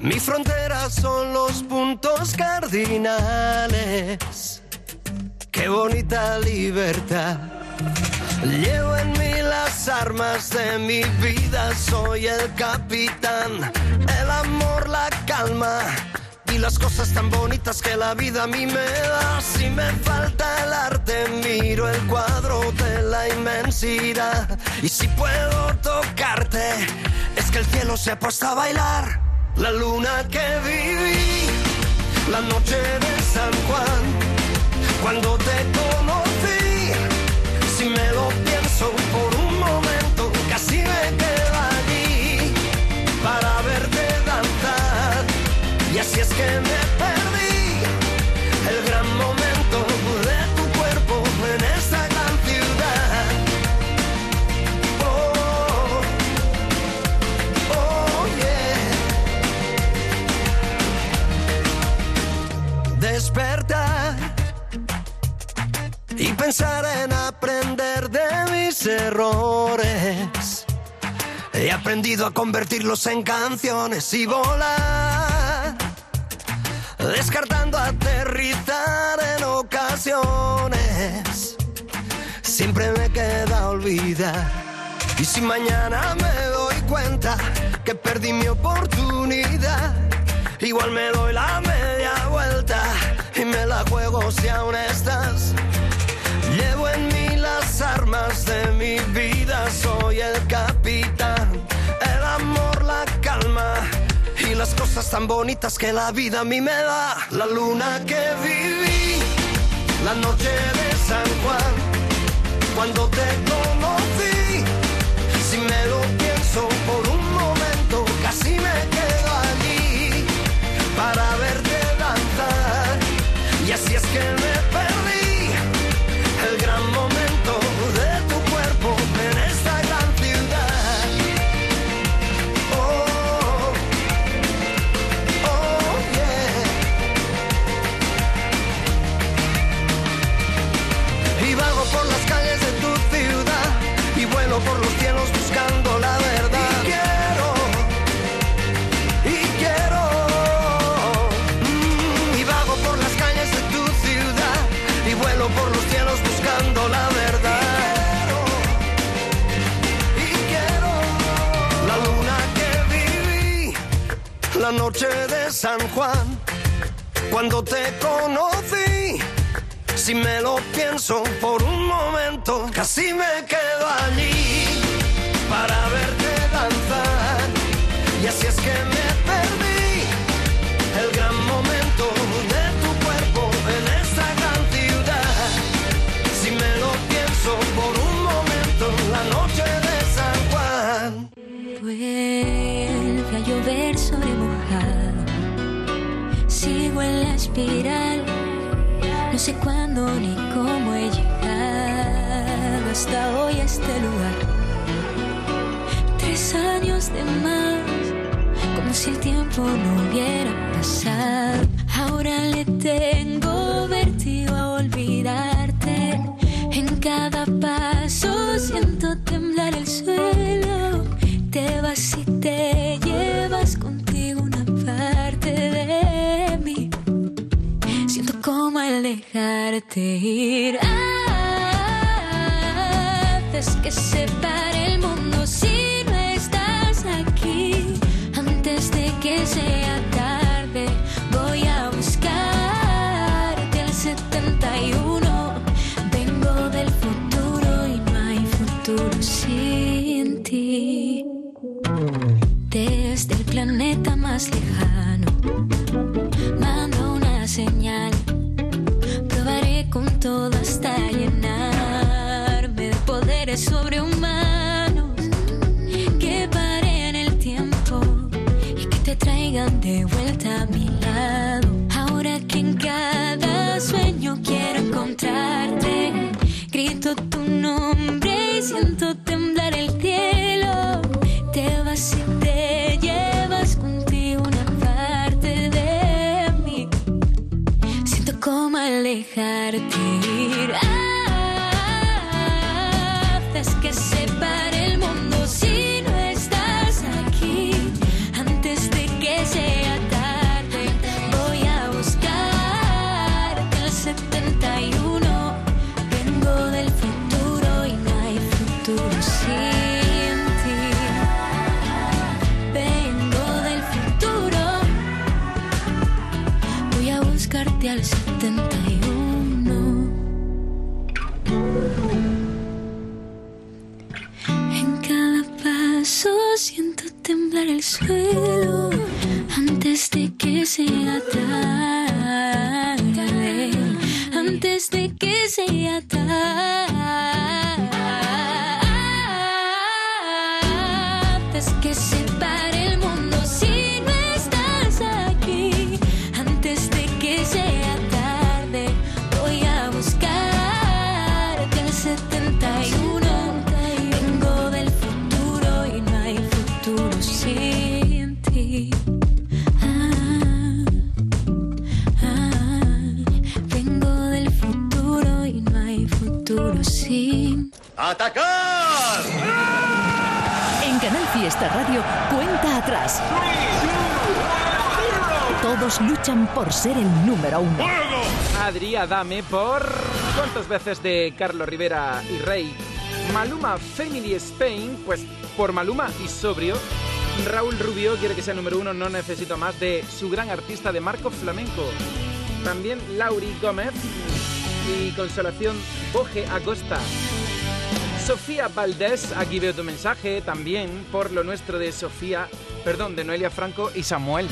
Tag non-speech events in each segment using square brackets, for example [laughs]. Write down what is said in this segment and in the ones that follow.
Mi frontera son los puntos cardinales. Qué bonita libertad. Llevo en mí las armas de mi vida, soy el capitán. El amor, la calma y las cosas tan bonitas que la vida a mí me da. Si me falta el arte, miro el cuadro de la inmensidad. Y si puedo tocarte, es que el cielo se ha a bailar. La luna que viví, la noche de San Juan, cuando te conocí, pensar en aprender de mis errores. He aprendido a convertirlos en canciones y volar, descartando aterrizar en ocasiones. Siempre me queda olvidar. Y si mañana me doy cuenta que perdí mi oportunidad, igual me doy la media vuelta y me la juego si aún estás. Armas de mi vida, soy el capitán, el amor, la calma y las cosas tan bonitas que la vida a mí me da. La luna que viví, la noche de San Juan, cuando te San Juan, cuando te conocí. Si me lo pienso por un momento, casi me quedo allí para verte danzar. Y así es que me sé cuándo ni cómo he llegado hasta hoy a este lugar. Tres años de más, como si el tiempo no hubiera pasado. Ahora le tengo dejarte ir. De que tarde. ¡Atacar! En Canal Fiesta Radio, cuenta atrás. Todos luchan por ser el número uno. Adrià Dame por ¿Cuántas veces de Carlos Rivera y Rey? Maluma Family Spain, pues por Maluma y sobrio. Raúl Rubio quiere que sea número uno, no necesito más de su gran artista de Marco Flamenco. También Lauri Gómez y Consolación Boje Acosta. Sofía Valdés, aquí veo tu mensaje, también por lo nuestro de Sofía, perdón, de Noelia Franco y Samuel.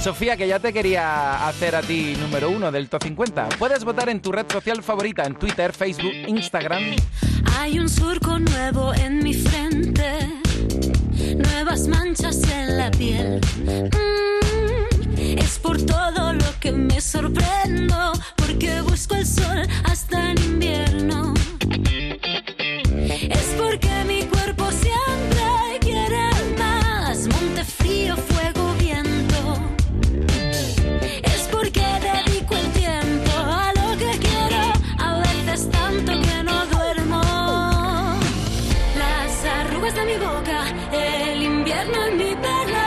Sofía, que ya te quería hacer a ti número uno del top 50. Puedes votar en tu red social favorita, en Twitter, Facebook, Instagram. Hay un surco nuevo en mi frente, nuevas manchas en la piel. Mm, es por todo lo que me sorprendo, porque busco el sol hasta invierno. Es porque mi cuerpo siempre quiere más, monte frío, fuego, viento. Es porque dedico el tiempo a lo que quiero, a veces tanto que no duermo. Las arrugas de mi boca, el invierno en mi pelo,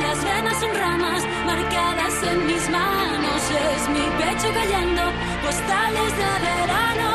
las venas son ramas marcadas en mis manos. Es mi pecho cayendo, postales de verano,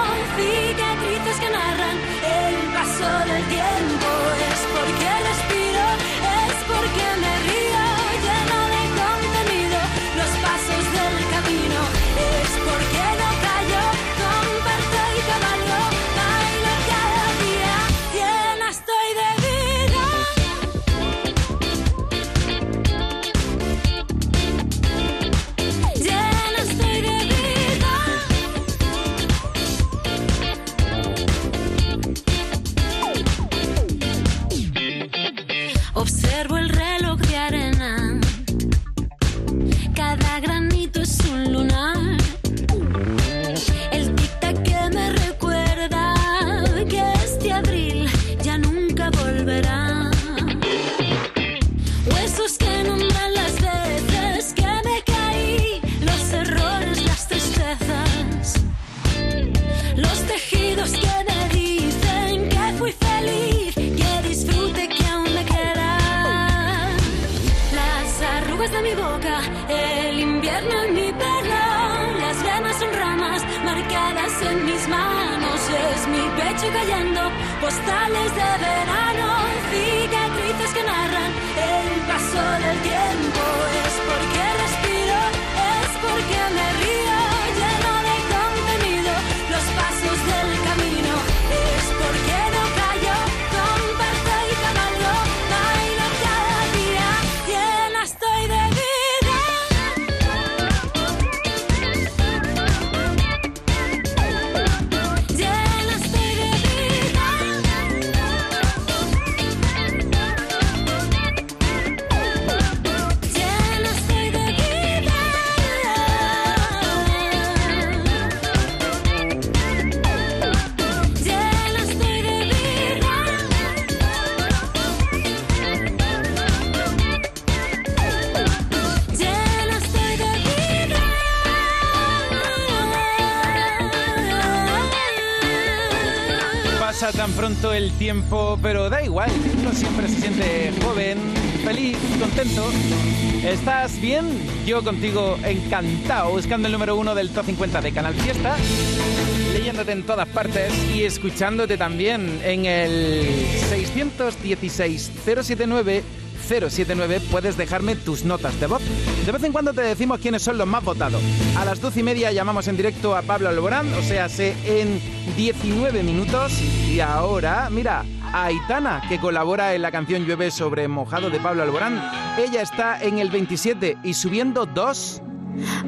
Pasa tan pronto el tiempo, pero da igual. Uno siempre se siente joven, feliz, contento. ¿Estás bien? Yo contigo encantado, buscando el número uno del top 50 de Canal Fiesta, leyéndote en todas partes y escuchándote también en el 616 079 079 puedes dejarme tus notas de voz. De vez en cuando te decimos quiénes son los más votados. A las 12 y media llamamos en directo a Pablo Alborán, o sea, en 19 minutos. Y ahora, mira, a Aitana, que colabora en la canción Llueve sobre mojado de Pablo Alborán. Ella está en el 27 y subiendo dos.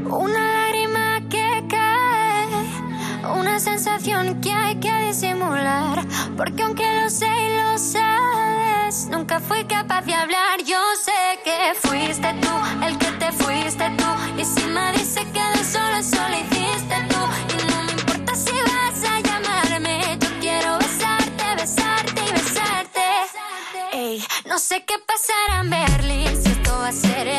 Una lágrima que cae, una sensación que hay que disimular, porque aunque lo sé y lo sabes, nunca fui capaz de hablar. Yo sé el que te fuiste tú, y si me dice que solo, solo hiciste tú, y no me importa si vas a llamarme, yo quiero besarte, besarte y besarte. Ey, no sé qué pasará en Berlín, si esto va a ser el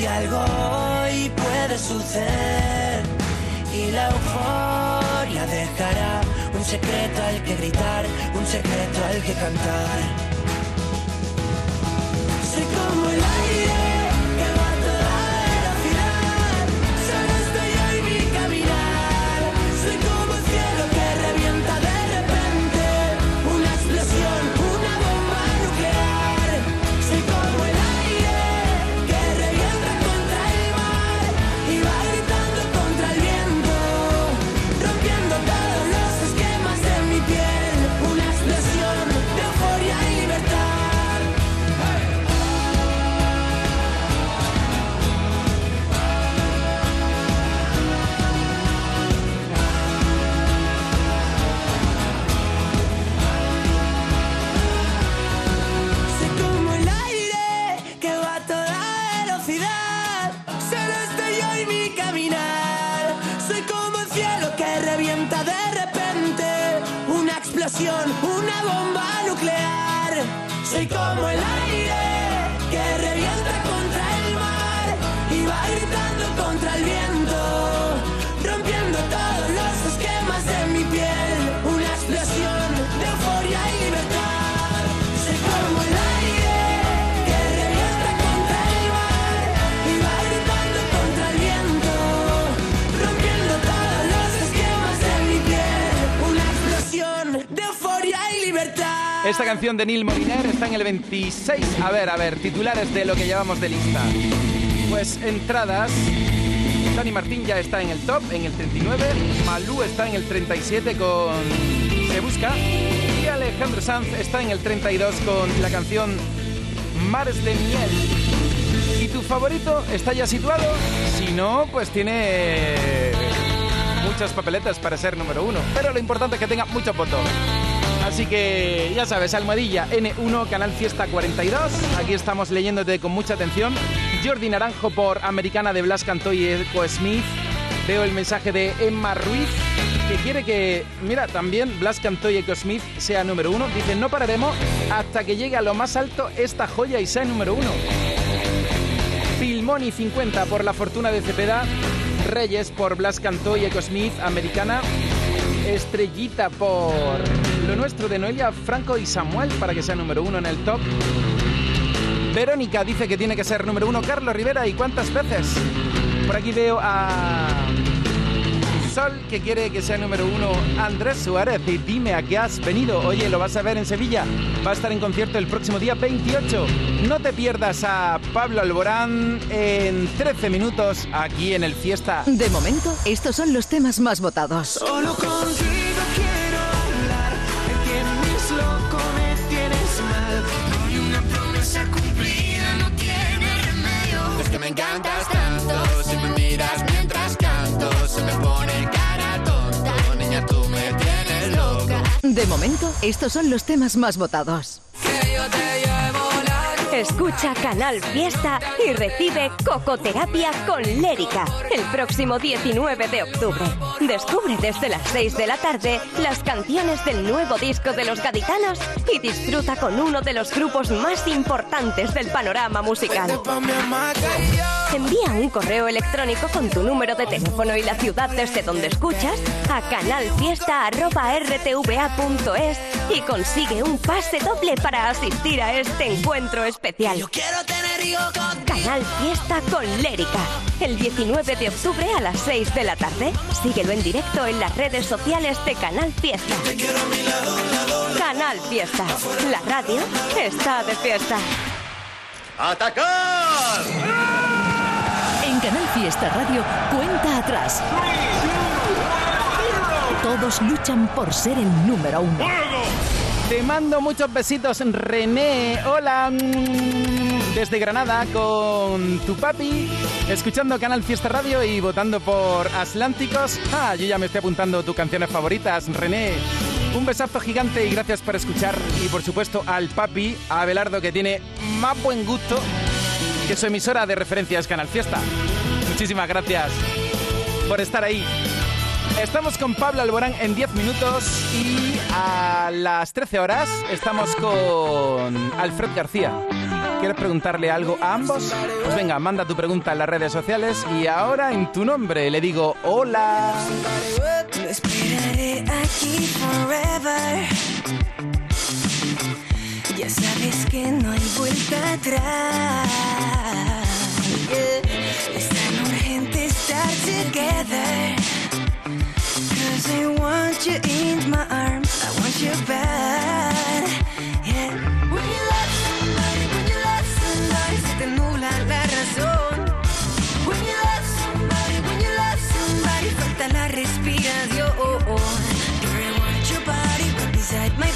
que algo hoy puede suceder y la euforia dejará un secreto al que gritar, un secreto al que cantar. De Neil Moliner está en el 26. A ver, a ver, titulares de lo que llevamos de lista. Pues entradas. Dani Martín ya está en el top, en el 39. Malú está en el 37 con Se Busca. Y Alejandro Sanz está en el 32 con la canción Mares de Miel. ¿Y tu favorito está ya situado? Si no, pues tiene muchas papeletas para ser número uno. Pero lo importante es que tenga muchos votos. Así que ya sabes, Almohadilla N1, Canal Fiesta 42. Aquí estamos leyéndote con mucha atención. Jordi Naranjo por Americana de Blas Cantó y Eco Smith. Veo el mensaje de Emma Ruiz que quiere que, mira, también Blas Cantó y Eco Smith sea número uno. Dice, no pararemos hasta que llegue a lo más alto esta joya y sea número uno. Filmoni 50 por La Fortuna de Cepeda. Reyes por Blas Cantó y Eco Smith, Americana. Estrellita por Lo Nuestro de Noelia Franco y Samuel para que sea número uno en el top. Verónica dice que tiene que ser número uno Carlos Rivera y cuántas veces. Por aquí veo a Sol que quiere que sea número uno Andrés Suárez y dime a qué has venido. Oye, lo vas a ver en Sevilla. Va a estar en concierto el próximo día 28. No te pierdas a Pablo Alborán en 13 minutos aquí en el Fiesta. De momento, estos son los temas más votados. Solo contigo quiero encantas tanto, si me miras mientras canto, se me pone cara tonta. Niña, tú me tienes loca. De momento, estos son los temas más votados. Que yo te Escucha Canal Fiesta y recibe Cocoterapia con Lérica el próximo 19 de octubre. Descubre desde las 6 de la tarde las canciones del nuevo disco de los gaditanos y disfruta con uno de los grupos más importantes del panorama musical. Envía un correo electrónico con tu número de teléfono y la ciudad desde donde escuchas a canalfiesta.rtva.es y consigue un pase doble para asistir a este encuentro especial. Quiero tener hijos contigo. Canal Fiesta con Lérica. El 19 de octubre a las 6 de la tarde. Síguelo en directo en las redes sociales de Canal Fiesta. Canal Fiesta. La radio está de fiesta. ¡Atacar! En Canal Fiesta Radio, cuenta atrás. Todos luchan por ser el número uno. Te mando muchos besitos, René. Hola. Desde Granada con tu papi, escuchando Canal Fiesta Radio y votando por Atlánticos. Ah, yo ya me estoy apuntando tus canciones favoritas, René. Un besazo gigante y gracias por escuchar. Y por supuesto al papi, a Abelardo, que tiene más buen gusto que su emisora de referencia es Canal Fiesta. Muchísimas gracias por estar ahí. Estamos con Pablo Alborán en 10 minutos y a las 13 horas estamos con Alfred García. ¿Quieres preguntarle algo a ambos? Pues venga, manda tu pregunta en las redes sociales y ahora en tu nombre le digo hola. Esperaré aquí forever. Ya sabes que no hay vuelta atrás. Yeah. Es tan urgente estar together. I want you in my arms. I want you bad. Yeah. When you love somebody, when you love somebody, se la razón. When you love somebody, when you love somebody, falta la respiración. I want your body right beside my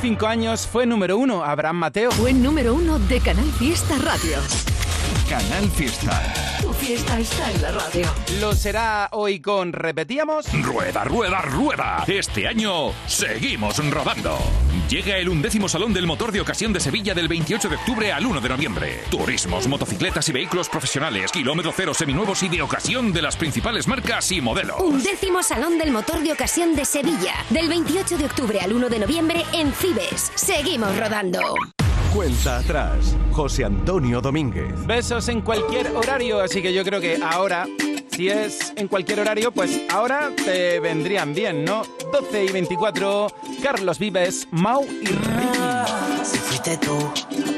cinco años fue número uno, Abraham Mateo. Fue número uno de Canal Fiesta Radio. Canal Fiesta. Tu fiesta está en la radio. Lo será hoy con Repetíamos. Rueda, rueda, rueda. Este año seguimos rodando. Llega el undécimo Salón del Motor de Ocasión de Sevilla del 28 de octubre al 1 de noviembre. Turismos, motocicletas y vehículos profesionales, kilómetro cero, seminuevos y de ocasión de las principales marcas y modelos. Undécimo Salón del Motor de Ocasión de Sevilla, del 28 de octubre al 1 de noviembre en Cibes. Seguimos rodando. Cuenta atrás, José Antonio Domínguez. Besos en cualquier horario, así que yo creo que ahora si es en cualquier horario, pues ahora te vendrían bien, ¿no? 12 y 24, Carlos Vives, Mau y Ricky. Si fuiste tú,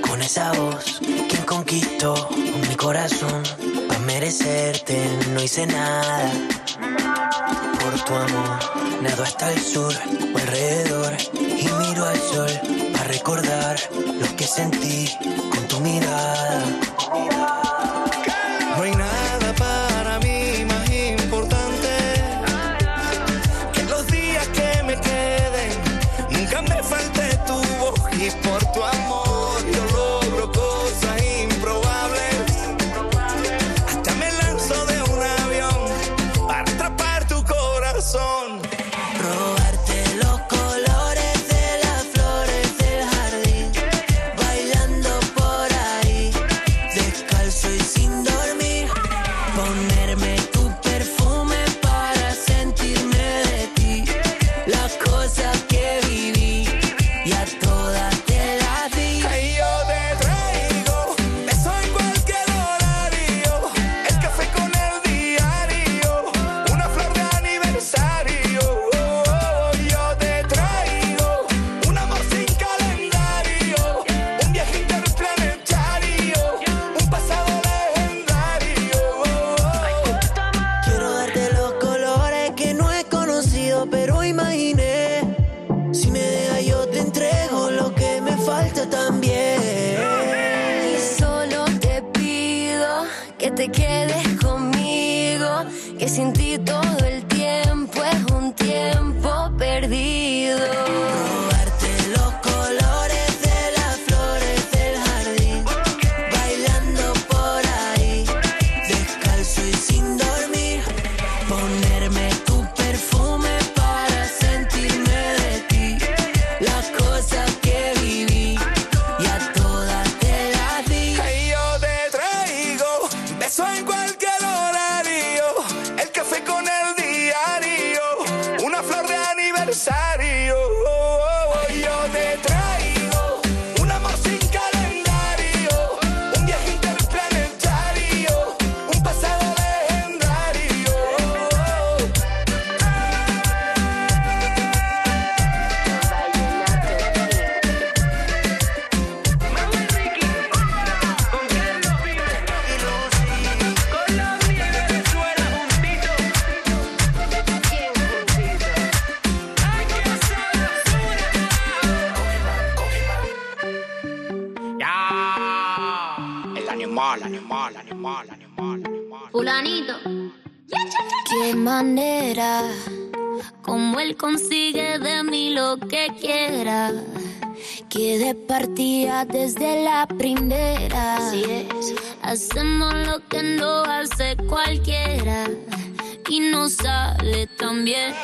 con esa voz, quien conquistó mi corazón. Para merecerte no hice nada. Por tu amor, nado hasta el sur o alrededor y miro al sol para recordar lo que sentí con tu mirada animal, animal, animal, animal. Fulanito. Qué manera, como él consigue de mí lo que quiera. Que de partida desde la primera. Hacemos lo que no hace cualquiera. Y no sale tan bien.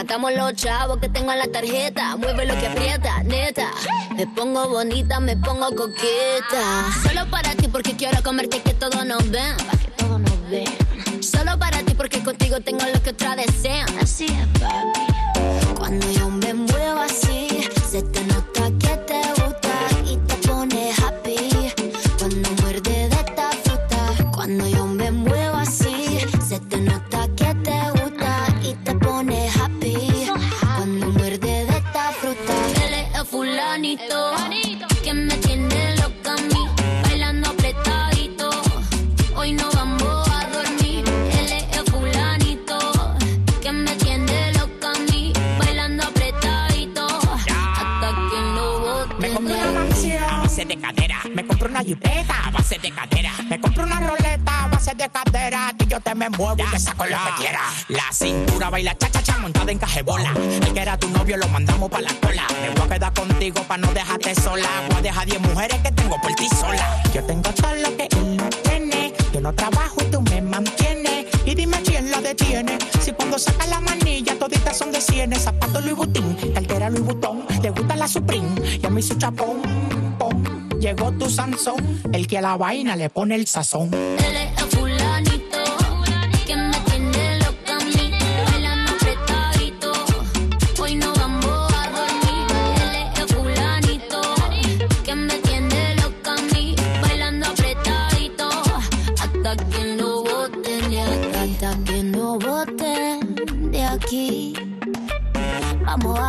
Gastamos los chavos que tengo en la tarjeta. Mueve lo que aprieta, neta. Me pongo bonita, me pongo coqueta. Solo para ti porque quiero comerte que todos nos ven. Que todos nos ven. Solo para ti porque contigo tengo lo que otra desean. Así es, papi. Cuando yo me muevo así, se te nota que te gusta fulanito Me compré una jipeta a base de cadera. Me compré una roleta a base de cadera. Que yo te me muevo y te saco lo que quiera. La cintura baila cha cha cha montada en cajebola. El que era tu novio lo mandamos pa' la cola. Me voy a quedar contigo pa' no dejarte sola. Voy a dejar 10 mujeres que tengo por ti sola. Yo tengo todo lo que él no tiene. Yo no trabajo y tú me mantienes. Y dime quién lo detiene. Si cuando saca la manilla toditas son de cienes. Zapato Louis Vuitton, cartera Louis Vuitton. Le gusta la Supreme y a mí su chapón. Llegó tu Sansón, el que a la vaina le pone el sazón.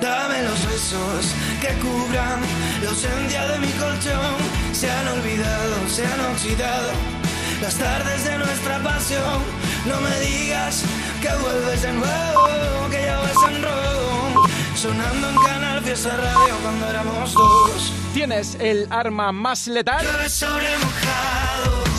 Dame los besos que cubran la ausencia de mi colchón. Se han olvidado, se han oxidado las tardes de nuestra pasión. No me digas que vuelves de nuevo, que ya vas en rojo. Sonando en Canal Fiesta Radio cuando éramos dos. ¿Tienes el arma más letal?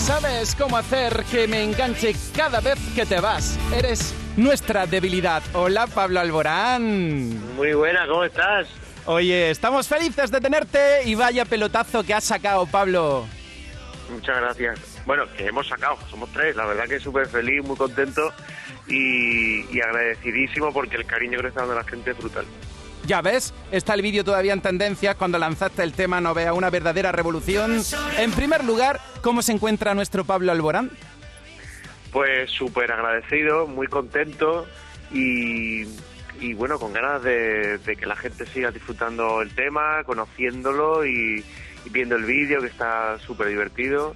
¿Sabes cómo hacer que me enganche cada vez que te vas? Eres nuestra debilidad. Hola, Pablo Alborán. Muy buena, ¿cómo estás? Oye, estamos felices de tenerte y vaya pelotazo que has sacado, Pablo. Muchas gracias. Bueno, que hemos sacado, somos tres, la verdad que súper feliz, muy contento y, y agradecidísimo porque el cariño que le está dando la gente es brutal. Ya ves, está el vídeo todavía en tendencias cuando lanzaste el tema No vea una verdadera revolución. En primer lugar, ¿cómo se encuentra nuestro Pablo Alborán? Pues súper agradecido, muy contento y, bueno, con ganas de, de que la gente siga disfrutando el tema, conociéndolo y, viendo el vídeo que está súper divertido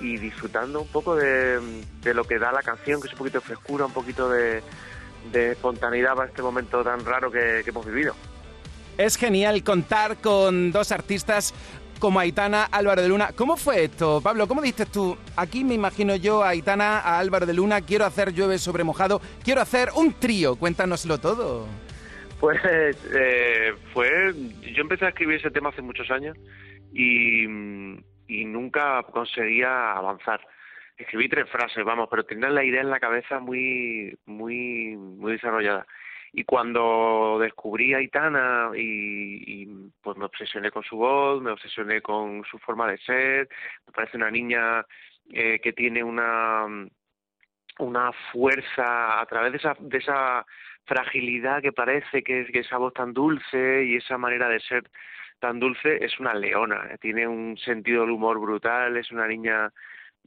y disfrutando un poco de, lo que da la canción, que es un poquito de frescura, un poquito de, espontaneidad para este momento tan raro que hemos vivido. Es genial contar con dos artistas como Aitana, Álvaro de Luna. ¿Cómo fue esto, Pablo? ¿Cómo diste tú? Aquí me imagino yo a Aitana, a Álvaro de Luna, quiero hacer llueve sobre mojado, quiero hacer un trío. Cuéntanoslo todo. Pues eh, fue. Yo empecé a escribir ese tema hace muchos años y, y nunca conseguía avanzar. Escribí tres frases, vamos, pero tenía la idea en la cabeza muy, muy, muy desarrollada. Y cuando descubrí a Aitana y, pues me obsesioné con su voz, me obsesioné con su forma de ser, me parece una niña eh, que tiene una una fuerza a través de esa, de esa fragilidad que parece que, que esa voz tan dulce y esa manera de ser tan dulce es una leona, eh, tiene un sentido del humor brutal, es una niña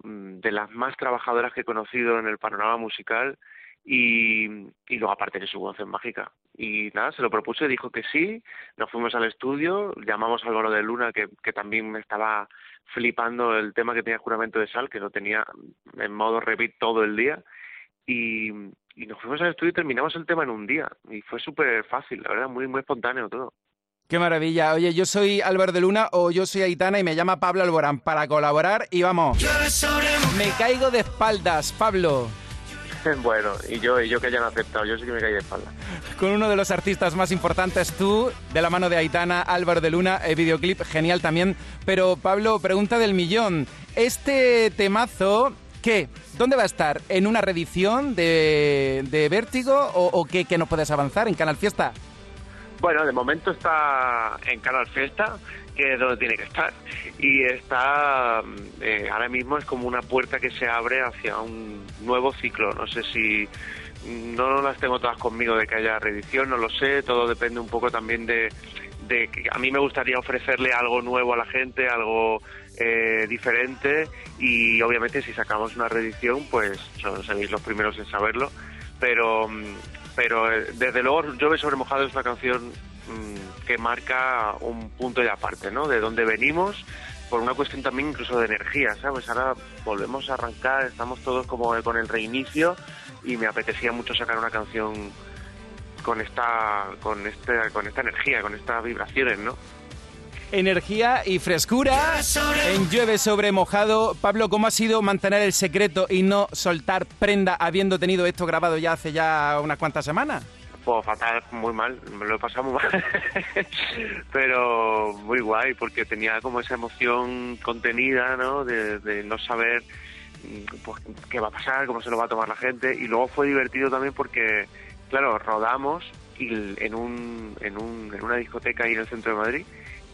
mm, de las más trabajadoras que he conocido en el panorama musical y, y luego aparte que su voz es mágica. Y nada, se lo propuse, dijo que sí, nos fuimos al estudio, llamamos a Álvaro de Luna, que, que también me estaba flipando el tema que tenía juramento de sal, que lo tenía en modo repeat todo el día, y, y nos fuimos al estudio y terminamos el tema en un día, y fue súper fácil, la verdad, muy, muy espontáneo todo. Qué maravilla. Oye, yo soy Álvaro de Luna o yo soy Aitana y me llama Pablo Alborán para colaborar y vamos. Me caigo de espaldas, Pablo. [laughs] bueno, y yo, y yo que hayan aceptado, yo sí que me caí de espalda. Con uno de los artistas más importantes tú, de la mano de Aitana, Álvaro de Luna, el videoclip genial también. Pero Pablo, pregunta del millón. Este temazo, ¿qué? ¿Dónde va a estar? ¿En una reedición de, de Vértigo o, o qué, qué nos puedes avanzar en Canal Fiesta? Bueno, de momento está en Canal Fiesta, que es donde tiene que estar. Y está, eh, ahora mismo es como una puerta que se abre hacia un nuevo ciclo. No sé si, no las tengo todas conmigo de que haya reedición, no lo sé, todo depende un poco también de, de que a mí me gustaría ofrecerle algo nuevo a la gente, algo eh, diferente y obviamente si sacamos una reedición pues son, seréis los primeros en saberlo, pero pero eh, desde luego Llueve sobre mojado es una canción mmm, que marca un punto de aparte, ¿no? De dónde venimos, por una cuestión también incluso de energía, ¿sabes? Ahora volvemos a arrancar, estamos todos como con el reinicio y me apetecía mucho sacar una canción con esta con este con esta energía, con estas vibraciones, ¿no? Energía y frescura en llueve sobre mojado. Pablo, ¿cómo ha sido mantener el secreto y no soltar prenda habiendo tenido esto grabado ya hace ya unas cuantas semanas? Pues fatal, muy mal, me lo he pasado muy mal. [laughs] Pero muy guay, porque tenía como esa emoción contenida, ¿no? De, no saber pues, qué va a pasar, cómo se lo va a tomar la gente. Y luego fue divertido también porque, claro, rodamos y en, un, en, un, en una discoteca ahí en el centro de Madrid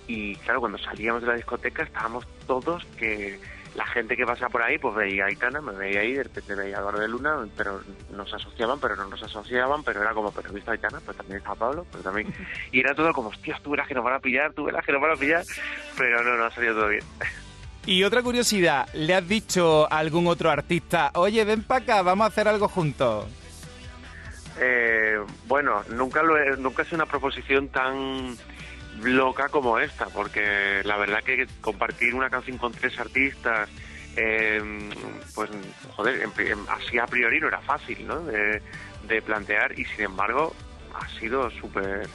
y claro, cuando salíamos de la discoteca estábamos todos que la gente que pasa por ahí pues veía a Aitana, me veía ahí, de repente veía a Eduardo de Luna, pero nos asociaban, pero no nos asociaban, pero era como, pero he visto a Aitana, pero también está Pablo, pero también... [laughs] Y era todo como, hostias, tú verás que nos van a pillar, tú verás que nos van a pillar, pero no, no ha salido todo bien. Y otra curiosidad, ¿le has dicho a algún otro artista, oye, ven para acá, vamos a hacer algo juntos? Eh, bueno, nunca lo he, nunca es una proposición tan loca como esta, porque la verdad que compartir una canción con tres artistas, eh, pues joder, en, en, así a priori no era fácil, ¿no? De, de plantear y sin embargo ha sido súper,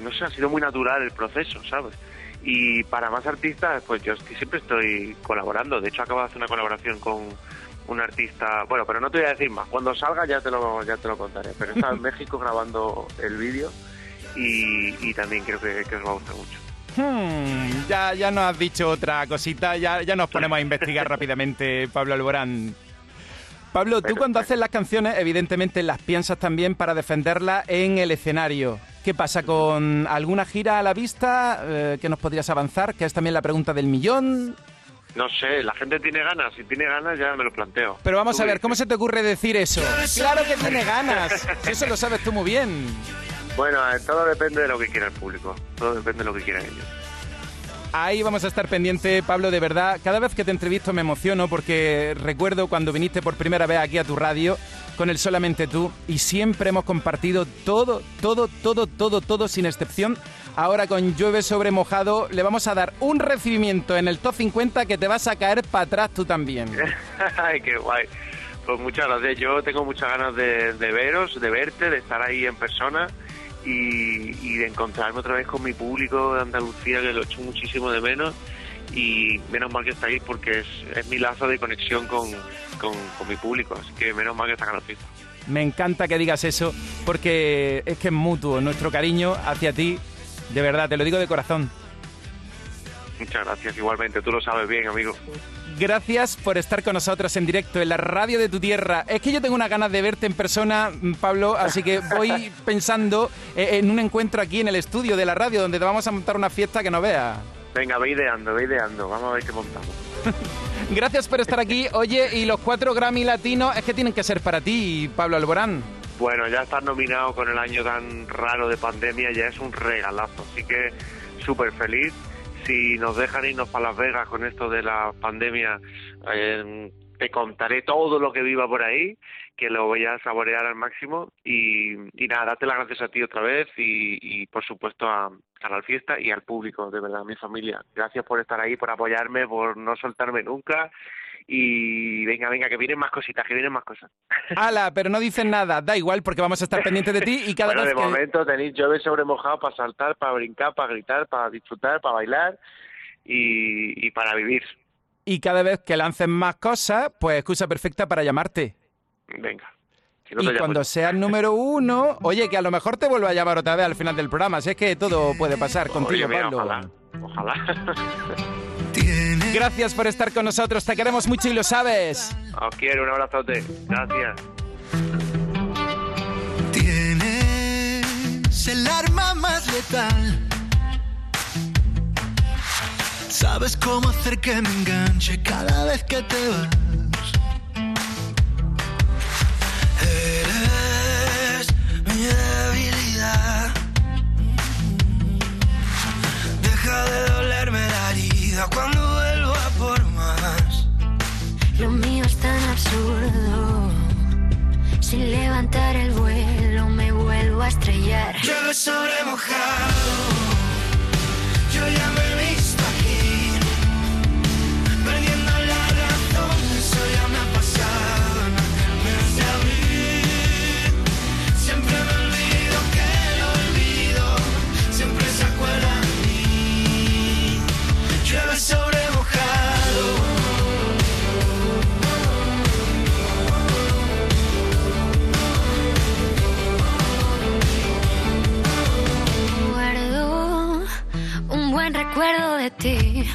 no sé, ha sido muy natural el proceso, ¿sabes? Y para más artistas, pues yo siempre estoy colaborando. De hecho, acabo de hacer una colaboración con un artista, bueno, pero no te voy a decir más. Cuando salga ya te lo, ya te lo contaré. Pero está en [laughs] México grabando el vídeo y, y, también creo que, que, os va a gustar mucho. Hmm, ya, ya nos has dicho otra cosita, ya, ya nos ponemos a investigar [laughs] rápidamente, Pablo Alborán. Pablo, tú cuando haces las canciones, evidentemente las piensas también para defenderlas en el escenario. ¿Qué pasa con alguna gira a la vista eh, que nos podrías avanzar? Que es también la pregunta del millón. No sé, la gente tiene ganas. Si tiene ganas, ya me lo planteo. Pero vamos a ver, ¿cómo se te ocurre decir eso? Claro que tiene ganas. Si eso lo sabes tú muy bien. Bueno, todo depende de lo que quiera el público. Todo depende de lo que quieran ellos. Ahí vamos a estar pendiente, Pablo, de verdad. Cada vez que te entrevisto me emociono porque recuerdo cuando viniste por primera vez aquí a tu radio con el Solamente tú y siempre hemos compartido todo, todo, todo, todo, todo sin excepción. Ahora con Llueve sobre mojado le vamos a dar un recibimiento en el top 50 que te vas a caer para atrás tú también. [laughs] Ay, qué guay. Pues muchas gracias. Yo tengo muchas ganas de, de veros, de verte, de estar ahí en persona y, y, de encontrarme otra vez con mi público de Andalucía, que lo echo muchísimo de menos. y menos mal que estáis porque es, es mi lazo de conexión con, con, con mi público, así que menos mal que está Canal Fiesta. Me encanta que digas eso porque es que es mutuo nuestro cariño hacia ti. De verdad, te lo digo de corazón. Muchas gracias, igualmente, tú lo sabes bien, amigo. Gracias por estar con nosotros en directo en la radio de tu tierra. Es que yo tengo unas ganas de verte en persona, mm, Pablo, así que voy [laughs] pensando eh, en un encuentro aquí en el estudio de la radio donde te vamos a montar una fiesta que no veas. Venga, ve ideando, ve ideando, vamos a ver qué montamos. [laughs] Gracias por estar aquí. Oye, y los cuatro Grammy latinos es que tienen que ser para ti, Pablo Alborán. Bueno, ya estar nominado con el año tan raro de pandemia ya es un regalazo, así que súper feliz. Si nos dejan irnos para Las Vegas con esto de la pandemia, eh, te contaré todo lo que viva por ahí, que lo voy a saborear al máximo. Y, nada, date las gracias a ti otra vez y, y por supuesto a Canal Fiesta y al público, de verdad, a mi familia. Gracias por estar ahí, por apoyarme, por no soltarme nunca. Y venga, venga, que vienen más cositas, que vienen más cosas. [laughs] Ala, pero no dicen nada. Da igual porque vamos a estar pendientes de ti y cada bueno, vez de que... momento tenéis llueve sobre mojado para saltar, para brincar, para gritar, para disfrutar, para bailar y, y para vivir. Y cada vez que lancen más cosas, pues excusa perfecta para llamarte. Venga. Si no te Y cuando seas número uno, oye, que a lo mejor te vuelvo a llamar otra vez al final del programa. Si es que todo puede pasar contigo, mira, Pablo. ojalá, ojalá. [laughs] Gracias por estar con nosotros. Te queremos mucho y lo sabes. Os quiero, un abrazote. Gracias. Tienes el arma más letal. Sabes cómo hacer que me enganche cada vez que te vas. Eres mi debilidad. Deja de dolerme la herida cuando absurdo. Sin levantar el vuelo me vuelvo a estrellar. Llueve sobre mojado. Yo ya me recuerdo de ti.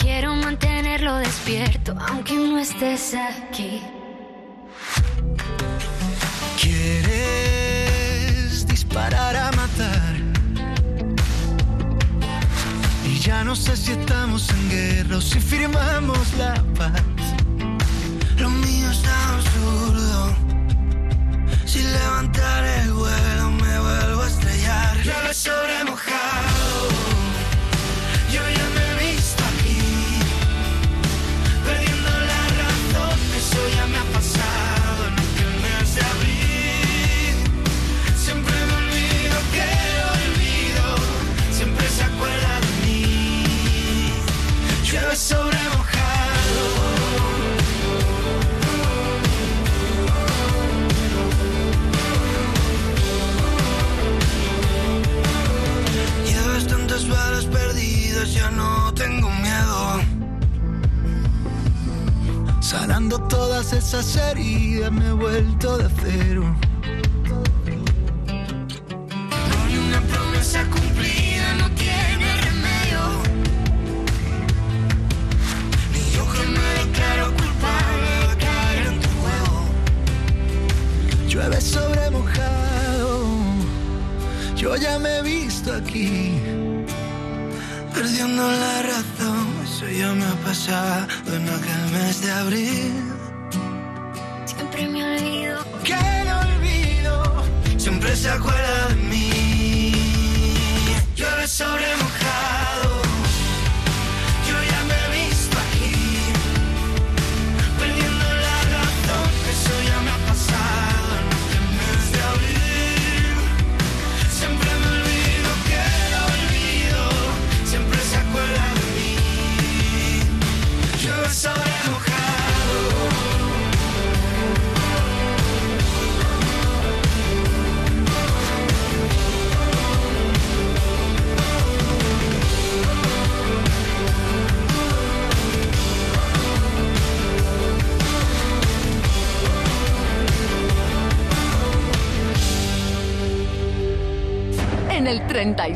Quiero mantenerlo despierto, aunque no estés aquí. Quieres disparar a matar. Y ya no sé si estamos en guerra o si firmamos la paz.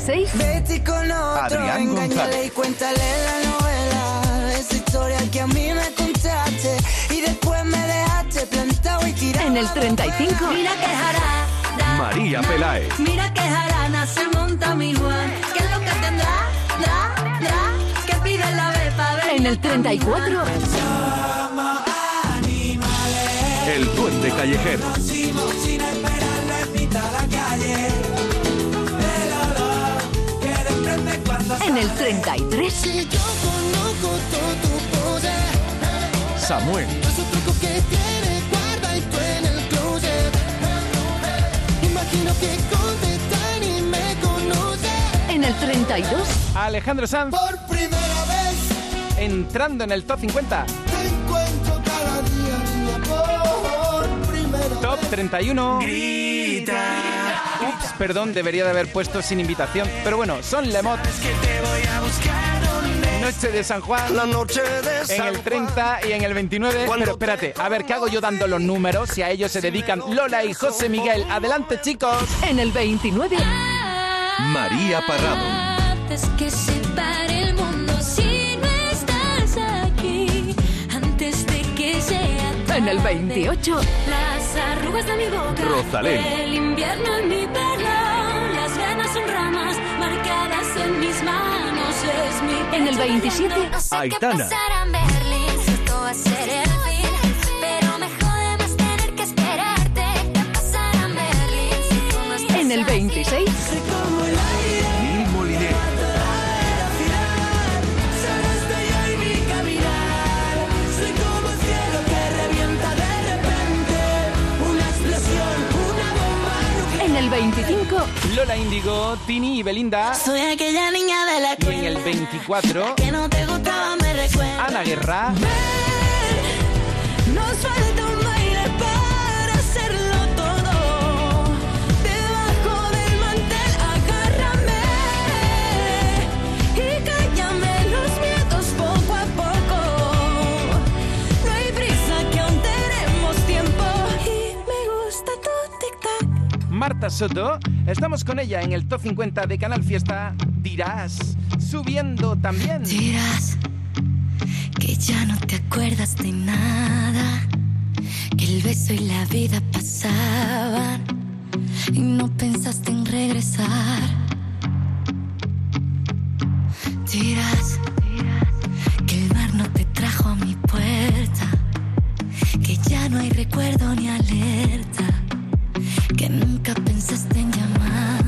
36. Vete con otro, Adrián engáñale González. y cuéntale la novela. Esa historia que a mí me contaste y después me dejaste plantado y tirado. En el 35. Mira que jarana, María Peláez. mira que jarana se monta mi Juan. ¿Qué es lo que tendrá? Dra, dra, que pide la bepa? En el 34. El duende callejero. sin en mitad de la calle. En el 33. Si yo conozco todo tu poder, Samuel. esos trucos que tienes, guarda y tú en el closet. Imagino que contestan y me conocen. En el 32. Alejandro Sanz Por primera vez entrando en el top 50. te encuentro cada día, niña, por primera Top vez. 31. Ups, perdón, debería de haber puesto sin invitación. Pero bueno, son Lemot. Noche de San Juan. La noche de En San el 30 y en el 29. Pero espérate, a ver, ¿qué hago yo dando los números? Si a ellos se dedican Lola y José Miguel. Adelante, chicos. En el 29. María Parrado. Antes que se pare el mundo si no estás aquí. Antes de que sea En el tarde. 28. Las arrugas de mi boca. Rosalén. El invierno en mi pelo. Las venas son ramas marcadas en mis manos. En el pecho 27. brillando. No sé Aitana. en el fin. Pero me jode más tener que esperarte. ¿Qué pasará en Berlín? Si tú no estás En el aquí? 26. como el aire. Lil Moliné. Solo estoy yo y mi caminar. Soy como el cielo que revienta de repente. Una explosión, una bomba nuclear. En el 25. Lola Índigo, Tini y Belinda. Soy aquella niña de la Y en el escuela 24, que no te gustaba, me recuerda. Ana Guerra. Nos falta un baile para hacerlo todo. Debajo del mantel, agárrame y cállame los miedos poco a poco. No hay prisa que aún tenemos tiempo y me gusta tu tic-tac. Marta Soto. Estamos con ella en el top 50 de Canal Fiesta. Dirás, subiendo también. Dirás que ya no te acuerdas de nada, que el beso y la vida pasaban y no pensaste en regresar. Dirás que el mar no te trajo a mi puerta, que ya no hay recuerdo ni alerta, que nunca pensaste en llamar.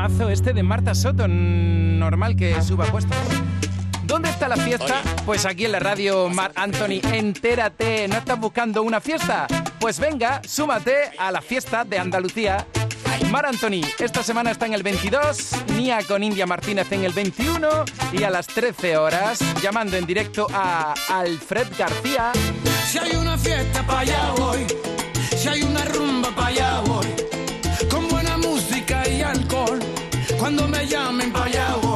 Temazo este de Marta Soto, normal que suba puestos. ¿Dónde está la fiesta? Pues aquí en la radio Mar Anthony, entérate, ¿no estás buscando una fiesta? Pues venga, súmate a la fiesta de Andalucía. Mar Anthony, esta semana está en el 22, Nia con India Martínez en el 21 y a las 13 horas, llamando en directo a Alfred García. Si hay una fiesta para allá voy, si hay una rumba para allá voy, llamen para allá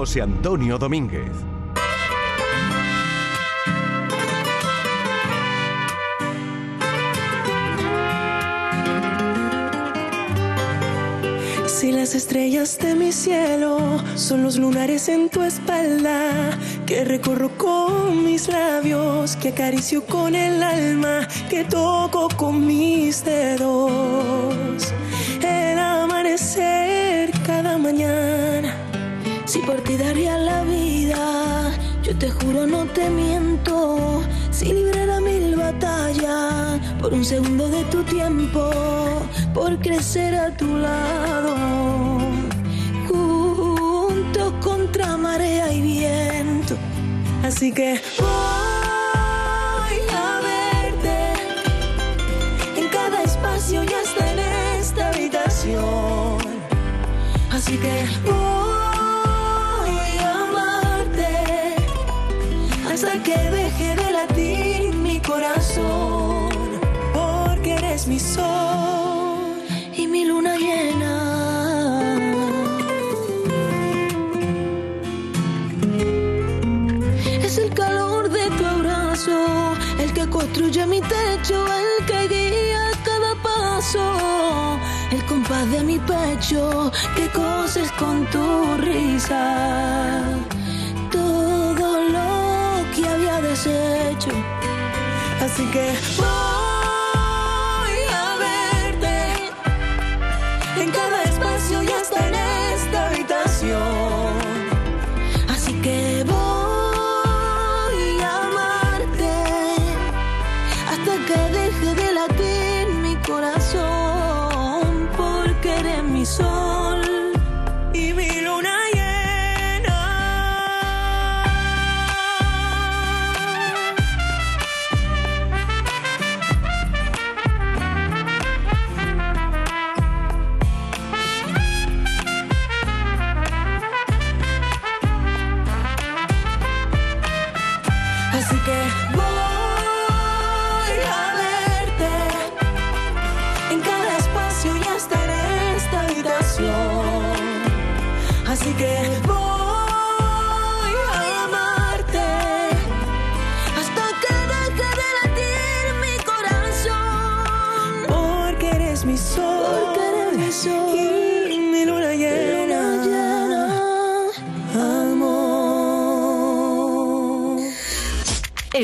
José Antonio Domínguez. Si las estrellas de mi cielo son los lunares en tu espalda, que recorro con mis labios, que acaricio con el alma, que toco con mis dedos. La vida, yo te juro no te miento, si librara mil batallas por un segundo de tu tiempo, por crecer a tu lado, juntos contra marea y viento. Así que voy a verte en cada espacio y hasta en esta habitación. Así que que coses con tu risa. Todo lo que había deshecho. Así que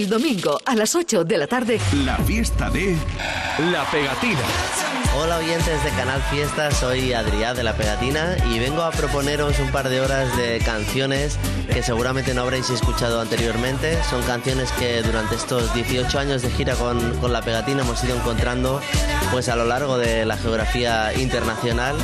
El domingo a las 8 de la tarde. La fiesta de La Pegatina. Hola oyentes de Canal Fiesta, soy Adrián de La Pegatina y vengo a proponeros un par de horas de canciones que seguramente no habréis escuchado anteriormente. Son canciones que durante estos 18 años de gira con, con La Pegatina hemos ido encontrando pues a lo largo de la geografía internacional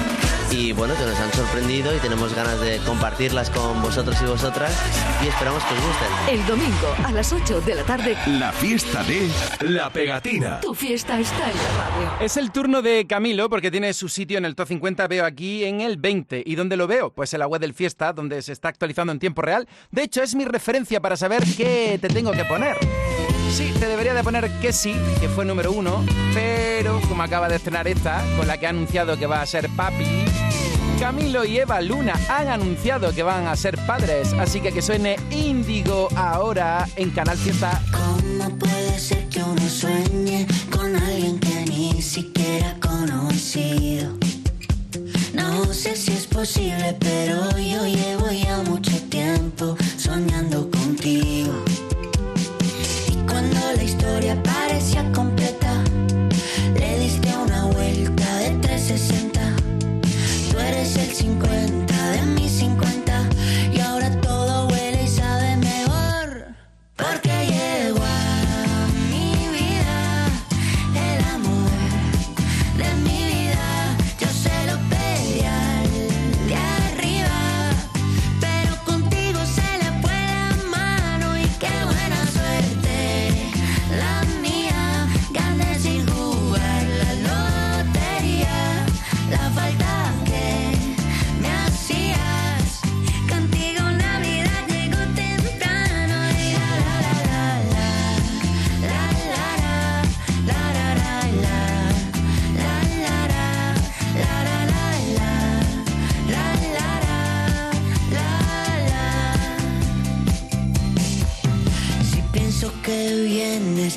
y bueno, que nos han sorprendido y tenemos ganas de compartirlas con vosotros y vosotras y esperamos que os gusten. El domingo a las 8 de la tarde. La fiesta de La Pegatina. Tu fiesta está en la radio. Es el turno de Camilo porque tiene su sitio en el top 50, veo aquí en el 20. ¿Y dónde lo veo? Pues en la web del Fiesta, donde se está actualizando en tiempo real. De hecho, es mi referencia para saber qué te tengo que poner. Sí, te debería de poner que sí, que fue número uno, pero como acaba de estrenar esta, con la que ha anunciado que va a ser papi, Camilo y Eva Luna han anunciado que van a ser padres, así que que suene Índigo ahora en Canal Fiesta. ¿Cómo puede ser que uno sueñe con alguien que ni siquiera ha conocido? No sé si es posible, pero yo llevo ya mucho tiempo soñando contigo. Historia parecía completa, le diste una vuelta de 360. Tú eres el 50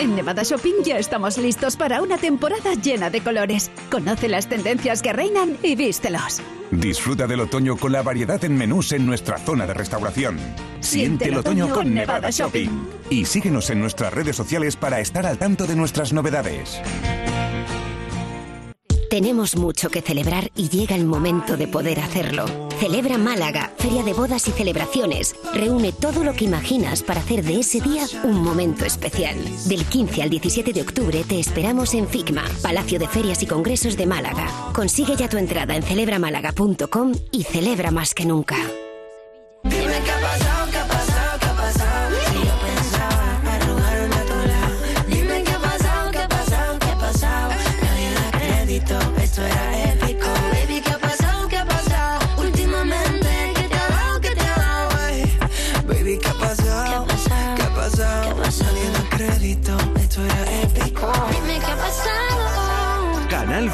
En Nevada Shopping ya estamos listos para una temporada llena de colores. Conoce las tendencias que reinan y vístelos. Disfruta del otoño con la variedad en menús en nuestra zona de restauración. Siente el otoño con Nevada Shopping. Y síguenos en nuestras redes sociales para estar al tanto de nuestras novedades. Tenemos mucho que celebrar y llega el momento de poder hacerlo. Celebra Málaga, Feria de Bodas y Celebraciones. Reúne todo lo que imaginas para hacer de ese día un momento especial. Del 15 al 17 de octubre te esperamos en FICMA, Palacio de Ferias y Congresos de Málaga. Consigue ya tu entrada en celebramálaga.com y celebra más que nunca.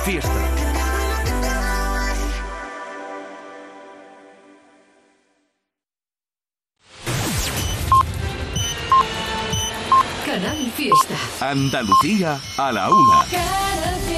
Fiesta. Canal Fiesta. Andalucía a la una.